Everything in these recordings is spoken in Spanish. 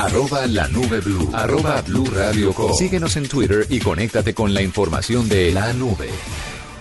Arroba la nube blue. Arroba blue radio com. Síguenos en Twitter y conéctate con la información de la nube.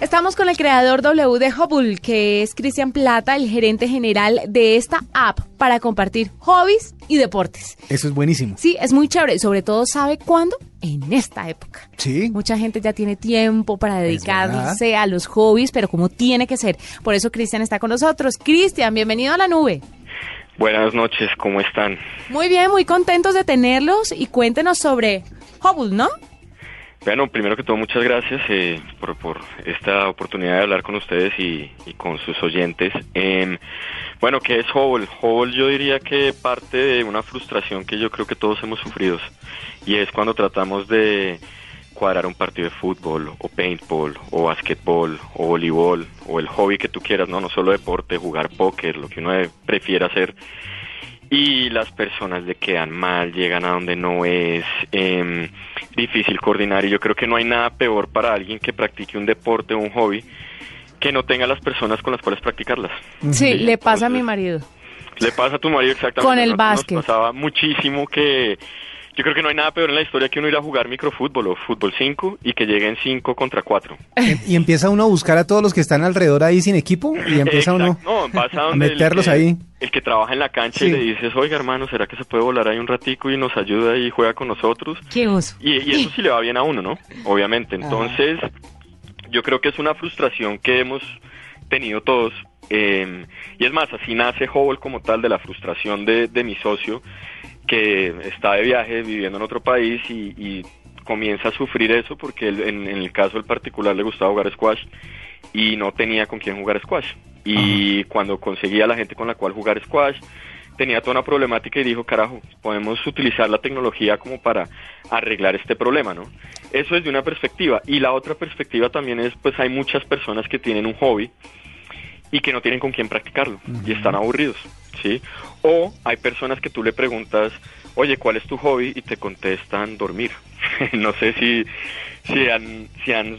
Estamos con el creador W de Hubble, que es Cristian Plata, el gerente general de esta app para compartir hobbies y deportes. Eso es buenísimo. Sí, es muy chévere. Sobre todo, ¿sabe cuándo? En esta época. Sí. Mucha gente ya tiene tiempo para dedicarse a los hobbies, pero como tiene que ser. Por eso Cristian está con nosotros. Cristian, bienvenido a la nube. Buenas noches, ¿cómo están? Muy bien, muy contentos de tenerlos y cuéntenos sobre Hubble, ¿no? Bueno, primero que todo, muchas gracias eh, por, por, esta oportunidad de hablar con ustedes y, y con sus oyentes. Eh, bueno, ¿qué es Hubble? Hubble yo diría que parte de una frustración que yo creo que todos hemos sufrido y es cuando tratamos de cuadrar un partido de fútbol o paintball o basquetbol o voleibol o el hobby que tú quieras, no, no solo deporte, jugar póker, lo que uno prefiera hacer y las personas le quedan mal, llegan a donde no es eh, difícil coordinar y yo creo que no hay nada peor para alguien que practique un deporte o un hobby que no tenga las personas con las cuales practicarlas. Sí, le pasa a mi marido. Le pasa a tu marido exactamente. Con el Nos- básquet. Nos pasaba muchísimo que yo creo que no hay nada peor en la historia que uno ir a jugar microfútbol o fútbol 5 y que lleguen 5 contra 4. Y empieza uno a buscar a todos los que están alrededor ahí sin equipo y empieza uno No, vas a a donde el meterlos que- ahí. El que trabaja en la cancha y le dices, oiga hermano, ¿será que se puede volar ahí un ratico y nos ayuda y juega con nosotros? Qué oso. Y, y eso sí le va bien a uno, ¿no? Obviamente. Entonces, yo creo que es una frustración que hemos tenido todos. eh, y es más, así nace Hubble como tal de la frustración de, de mi socio que está de viaje viviendo en otro país y, y comienza a sufrir eso porque él, en, en el caso del particular le gustaba jugar squash y no tenía con quién jugar squash. Y cuando conseguía la gente con la cual jugar squash, tenía toda una problemática y dijo, carajo, podemos utilizar la tecnología como para arreglar este problema, ¿no? Eso es de una perspectiva. Y la otra perspectiva también es, pues hay muchas personas que tienen un hobby y que no tienen con quién practicarlo y están aburridos, ¿sí? O hay personas que tú le preguntas, oye, ¿cuál es tu hobby? Y te contestan dormir. no sé si, si, han, si han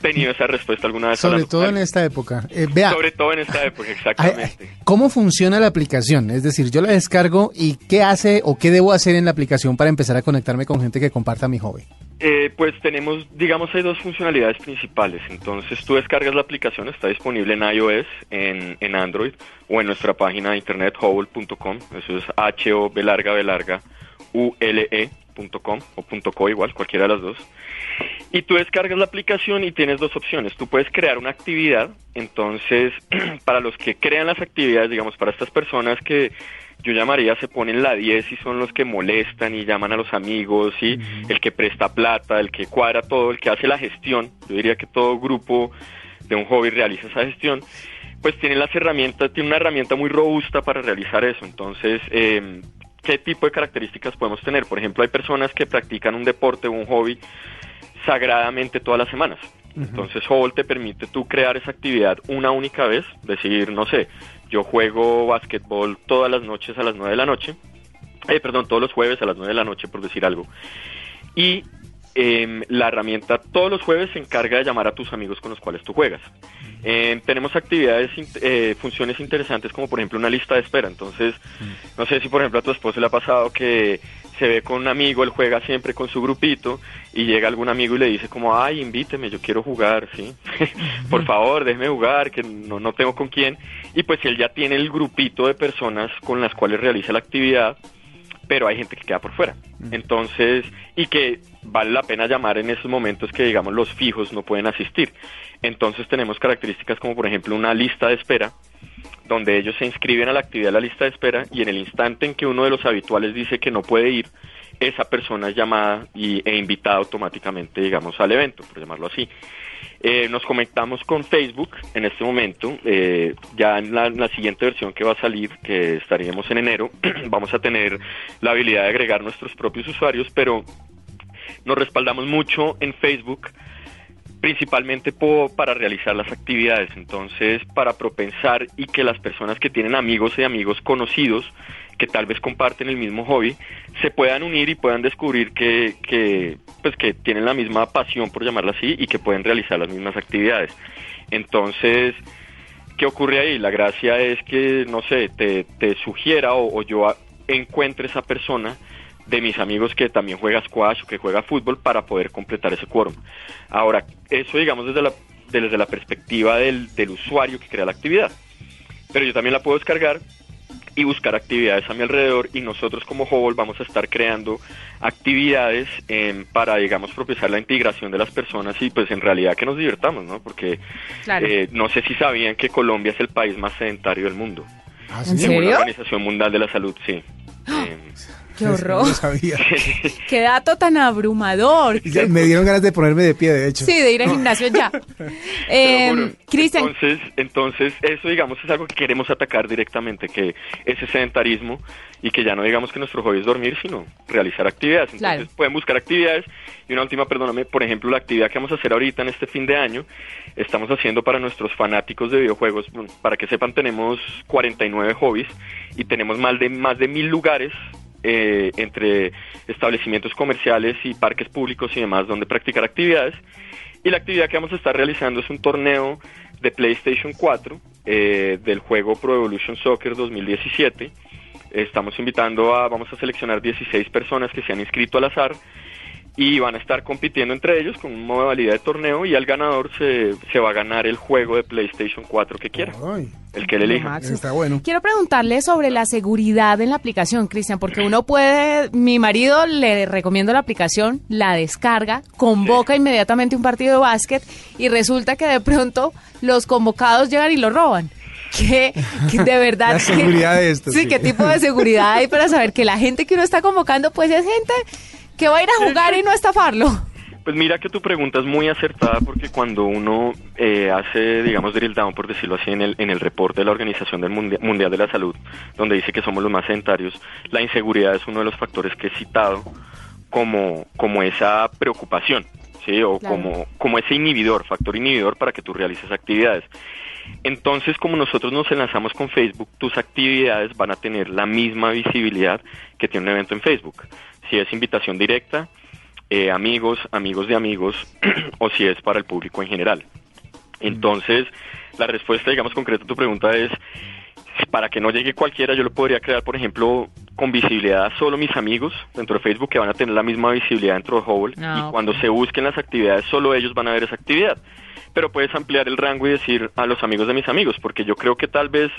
tenido esa respuesta alguna vez. sobre todo en esta época. Eh, vea, Sobre todo en esta época, exactamente. ¿cómo funciona la aplicación? Es decir, yo la descargo y qué hace o qué debo hacer en la aplicación para empezar a conectarme con gente que comparta mi hobby. Eh, pues tenemos, digamos, hay dos funcionalidades principales. Entonces tú descargas la aplicación, está disponible en iOS, en, en Android o en nuestra página de internet hobble.com. Eso es H-O, B larga, B larga, U-L-E.com o punto .co igual, cualquiera de las dos. Y tú descargas la aplicación y tienes dos opciones. Tú puedes crear una actividad, entonces para los que crean las actividades, digamos, para estas personas que yo llamaría se ponen la 10 y son los que molestan y llaman a los amigos y el que presta plata, el que cuadra todo, el que hace la gestión. Yo diría que todo grupo de un hobby realiza esa gestión. Pues tiene las herramientas, tiene una herramienta muy robusta para realizar eso. Entonces, eh, ¿qué tipo de características podemos tener? Por ejemplo, hay personas que practican un deporte o un hobby sagradamente todas las semanas. Entonces Hubble te permite tú crear esa actividad una única vez, decir, no sé, yo juego básquetbol todas las noches a las 9 de la noche, eh, perdón, todos los jueves a las 9 de la noche por decir algo. Y em, la herramienta todos los jueves se encarga de llamar a tus amigos con los cuales tú juegas. Em, tenemos actividades, eh, funciones interesantes como por ejemplo una lista de espera. Entonces, no sé si por ejemplo a tu esposo le ha pasado que se ve con un amigo, él juega siempre con su grupito y llega algún amigo y le dice como, ay, invíteme, yo quiero jugar, ¿sí? por favor, déjeme jugar, que no, no tengo con quién. Y pues él ya tiene el grupito de personas con las cuales realiza la actividad, pero hay gente que queda por fuera. Entonces, y que vale la pena llamar en esos momentos que, digamos, los fijos no pueden asistir. Entonces tenemos características como, por ejemplo, una lista de espera, donde ellos se inscriben a la actividad de la lista de espera y en el instante en que uno de los habituales dice que no puede ir, esa persona es llamada y, e invitada automáticamente, digamos, al evento, por llamarlo así. Eh, nos conectamos con Facebook en este momento. eh, ya en la, en la siguiente versión que va a salir, que estaríamos en enero, vamos a tener la habilidad de agregar nuestros propios usuarios, pero nos respaldamos mucho en Facebook principalmente para realizar las actividades, entonces para propensar y que las personas que tienen amigos y amigos conocidos que tal vez comparten el mismo hobby se puedan unir y puedan descubrir que, que pues que tienen la misma pasión por llamarla así y que pueden realizar las mismas actividades. Entonces, ¿qué ocurre ahí? La gracia es que, no sé, te, te sugiera o, yo encuentre esa persona de mis amigos que también juega squash o que juega fútbol para poder completar ese quórum. Ahora, eso digamos desde la, desde la perspectiva del, del usuario que crea la actividad. Pero yo también la puedo descargar y buscar actividades a mi alrededor y nosotros como Hubble vamos a estar creando actividades em, para, digamos, propiciar la integración de las personas y pues en realidad que nos divirtamos, ¿no? Porque eh, no sé si sabían que Colombia es el país más sedentario del mundo. ¿Ah, ¿En serio? la Organización Mundial de la Salud, sí. Em, Qué horror. Qué dato tan abrumador. me dieron ganas de ponerme de pie, de hecho. Sí, de ir al gimnasio ya. eh, Cristian. Entonces, entonces, eso digamos es algo que queremos atacar directamente, que ese sedentarismo y que ya no digamos que nuestro hobby es dormir, sino realizar actividades. Entonces pueden buscar actividades. Y una última, perdóname, por ejemplo, la actividad que vamos a hacer ahorita en este fin de año, estamos haciendo para nuestros fanáticos de videojuegos, para que sepan, tenemos 49 hobbies y tenemos más de, más de mil lugares eh, entre establecimientos comerciales y parques públicos y demás donde practicar actividades. Y la actividad que vamos a estar realizando es un torneo de PlayStation 4 eh, del juego Pro Evolution Soccer 2017. Estamos invitando a, vamos a seleccionar 16 personas que se han inscrito al azar y van a estar compitiendo entre ellos con una modalidad de torneo y al ganador se, se va a ganar el juego de PlayStation 4 que quiera. el que le elija. Está bueno. Quiero preguntarle sobre la seguridad en la aplicación, Cristian, porque uno puede, mi marido le recomiendo la aplicación, la descarga, convoca inmediatamente un partido de básquet y resulta que de pronto los convocados llegan y lo roban. ¿Qué, de verdad. la seguridad de esto. Sí, qué tipo de seguridad hay para saber que la gente que uno está convocando, pues es gente que va a ir a jugar y no estafarlo. Pues mira que tu pregunta es muy acertada porque cuando uno eh, hace, digamos, drill down, por decirlo así, en el, en el reporte de la Organización del Mundial, de la Salud, donde dice que somos los más sedentarios, la inseguridad es uno de los factores que he citado como, como esa preocupación, ¿sí? O como, como ese inhibidor, factor inhibidor para que tú realices actividades. Entonces, como nosotros nos enlazamos con Facebook, tus actividades van a tener la misma visibilidad que tiene un evento en Facebook si es invitación directa, eh, amigos, amigos de amigos, o si es para el público en general. Entonces, la respuesta, digamos, concreta a tu pregunta es, para que no llegue cualquiera, yo lo podría crear, por ejemplo, con visibilidad solo mis amigos dentro de Facebook, que van a tener la misma visibilidad dentro de Hubble, ah, y cuando se busquen las actividades, solo ellos van a ver esa actividad. Pero puedes ampliar el rango y decir a los amigos de mis amigos, porque yo creo que tal vez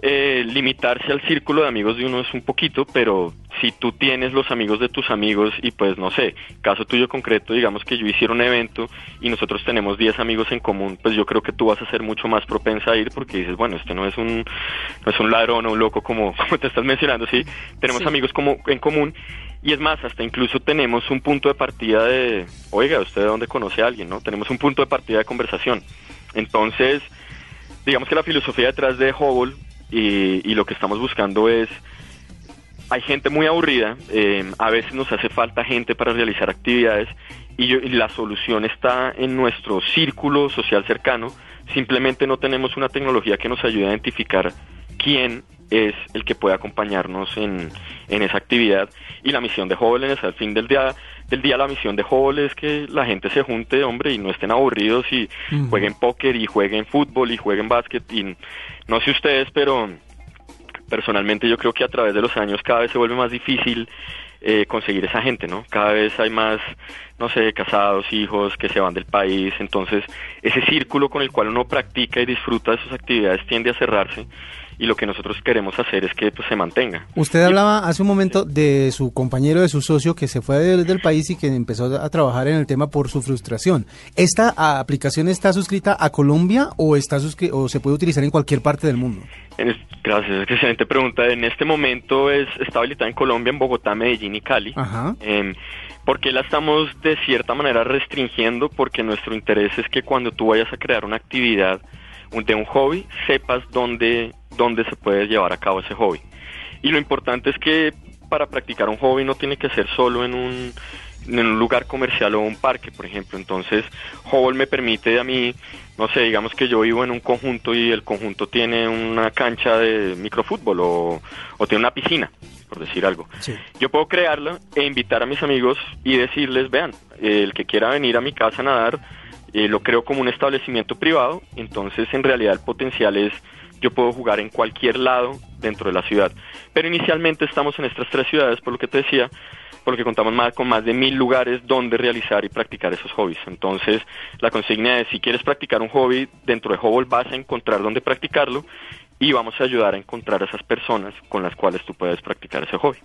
eh, limitarse al círculo de amigos de uno es un poquito, pero si tú tienes los amigos de tus amigos y pues no sé, caso tuyo concreto, digamos que yo hiciera un evento y nosotros tenemos 10 amigos en común, pues yo creo que tú vas a ser mucho más propensa a ir porque dices, bueno, este no es un, no es un ladrón o un loco como, como te estás mencionando, sí, tenemos amigos como en común y es más, hasta incluso tenemos un punto de partida de, oiga, ¿usted de dónde conoce a alguien? ¿no? Tenemos un punto de partida de conversación. Entonces, digamos que la filosofía detrás de Hubble y, lo que estamos buscando es hay gente muy aburrida, eh, a veces nos hace falta gente para realizar actividades y, la solución está en nuestro círculo social cercano, simplemente no tenemos una tecnología que nos ayude a identificar quién es el que puede acompañarnos en, en esa actividad. Y la misión de jóvenes al fin del día del día la misión de Hubble es que la gente se junte, hombre, y no estén aburridos y jueguen póker y jueguen fútbol y jueguen básquet. Y no sé ustedes, pero personalmente yo creo que a través de los años cada vez se vuelve más difícil eh, conseguir esa gente, ¿no? Cada vez hay más, no sé, casados, hijos que se van del país, entonces ese círculo con el cual uno practica y disfruta de sus actividades tiende a cerrarse y lo que nosotros queremos hacer es que pues, se mantenga. Usted hablaba hace un momento de su compañero, de su socio que se fue del, país y que empezó a trabajar en el tema por su frustración. ¿Esta aplicación está suscrita a Colombia o, está o se puede utilizar en cualquier parte del mundo? gracias, excelente pregunta. En este momento es, está habilitada en Colombia, en Bogotá, Medellín y Cali. Ajá. Eh, ¿Por qué la estamos de cierta manera restringiendo? Porque nuestro interés es que cuando tú vayas a crear una actividad de un hobby, sepas dónde, dónde se puede llevar a cabo ese hobby. Y lo importante es que para practicar un hobby no tiene que ser solo en un, en un lugar comercial o un parque, por ejemplo. Entonces, Hobble me permite a mí, no sé, digamos que yo vivo en un conjunto y el conjunto tiene una cancha de microfútbol o, o tiene una piscina, por decir algo. Yo puedo crearla e invitar a mis amigos y decirles, vean, el que quiera venir a mi casa a nadar, eh, lo creo como un establecimiento privado, entonces en realidad el potencial es yo puedo jugar en cualquier lado dentro de la ciudad. Pero inicialmente estamos en estas tres ciudades, por lo que te decía, porque contamos más, con más de mil lugares donde realizar y practicar esos hobbies. Entonces, la consigna es, si quieres practicar un hobby dentro de Hobble, vas a encontrar dónde practicarlo y vamos a ayudar a encontrar a esas personas con las cuales tú puedes practicar ese hobby.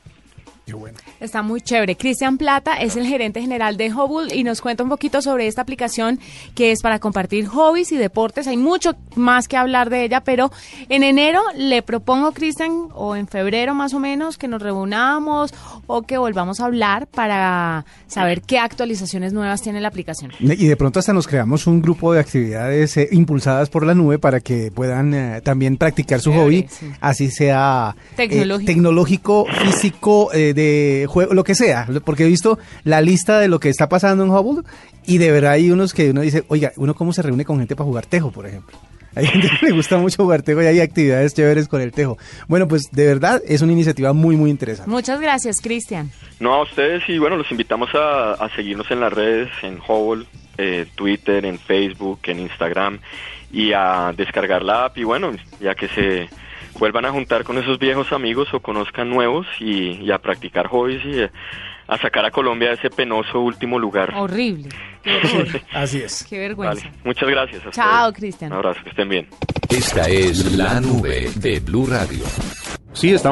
Está muy chévere. Cristian Plata es el gerente general de Hobble y nos cuenta un poquito sobre esta aplicación que es para compartir hobbies y deportes. Hay mucho más que hablar de ella, pero en enero le propongo, Cristian, o en febrero más o menos, que nos reunamos o que volvamos a hablar para saber qué actualizaciones nuevas tiene la aplicación. Y de pronto hasta nos creamos un grupo de actividades eh, impulsadas por la nube para que puedan eh, también practicar su hobby, así sea eh, tecnológico, físico, de juego, lo que sea, porque he visto la lista de lo que está pasando en Hubble y de verdad hay unos que uno dice, oiga, uno cómo se reúne con gente para jugar tejo, por ejemplo. Hay gente que le gusta mucho jugar tejo y hay actividades chéveres con el tejo. Bueno, pues de verdad es una iniciativa muy, muy interesante. Muchas gracias, Cristian. No, a ustedes y bueno, los invitamos a, seguirnos en las redes, en Hubble, eh, Twitter, en Facebook, en Instagram y a descargar la app y bueno, ya que se vuelvan a juntar con esos viejos amigos o conozcan nuevos y, a practicar hobbies y a sacar a Colombia de ese penoso último lugar. Horrible. Así es. Qué vergüenza. Muchas gracias. Chao, Cristian. Un abrazo, que estén bien. Esta es la nube de Blue Radio. Sí, estamos